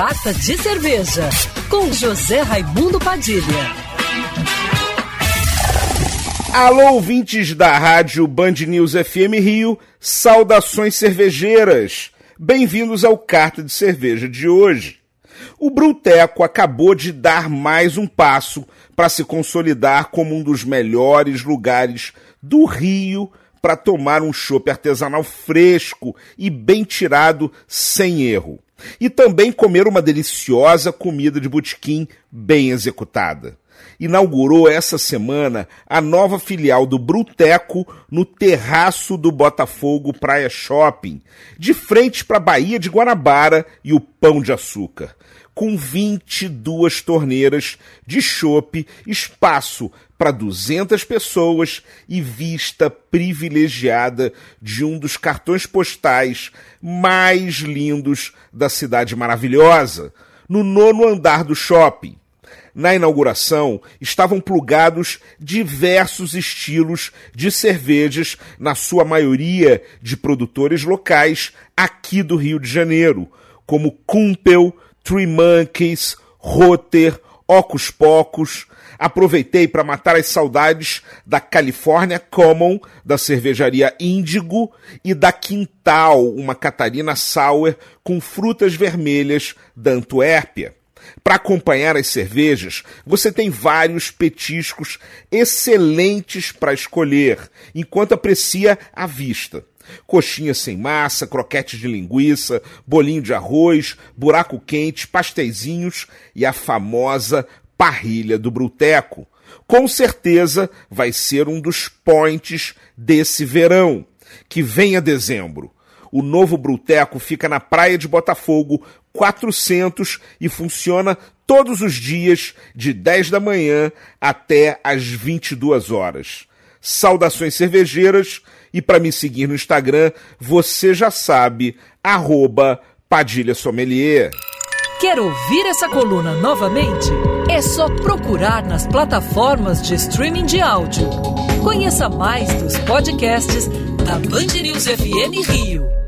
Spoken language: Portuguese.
Carta de Cerveja, com José Raimundo Padilha. Alô, ouvintes da rádio Band News FM Rio, saudações cervejeiras. Bem-vindos ao Carta de Cerveja de hoje. O Bruteco acabou de dar mais um passo para se consolidar como um dos melhores lugares do Rio para tomar um chopp artesanal fresco e bem tirado sem erro. E também comer uma deliciosa comida de botequim bem executada. Inaugurou essa semana a nova filial do Bruteco no terraço do Botafogo Praia Shopping, de frente para a Baía de Guanabara e o Pão de Açúcar com 22 torneiras de chope, espaço para 200 pessoas e vista privilegiada de um dos cartões postais mais lindos da cidade maravilhosa, no nono andar do shopping. Na inauguração estavam plugados diversos estilos de cervejas, na sua maioria de produtores locais aqui do Rio de Janeiro, como Kumpel, Three Monkeys, Rotter, Ocus Pocos. Aproveitei para matar as saudades da California Common, da cervejaria Índigo e da Quintal, uma Catarina Sour com frutas vermelhas da Antuérpia. Para acompanhar as cervejas, você tem vários petiscos excelentes para escolher, enquanto aprecia a vista. Coxinha sem massa, croquete de linguiça, bolinho de arroz, buraco quente, pasteizinhos e a famosa parrilha do Bruteco. Com certeza vai ser um dos points desse verão, que vem a dezembro. O novo Bruteco fica na Praia de Botafogo 400 e funciona todos os dias de 10 da manhã até às 22 horas. Saudações cervejeiras e para me seguir no Instagram, você já sabe, arroba Padilha Sommelier. Quer ouvir essa coluna novamente? É só procurar nas plataformas de streaming de áudio. Conheça mais dos podcasts da Band News FM Rio.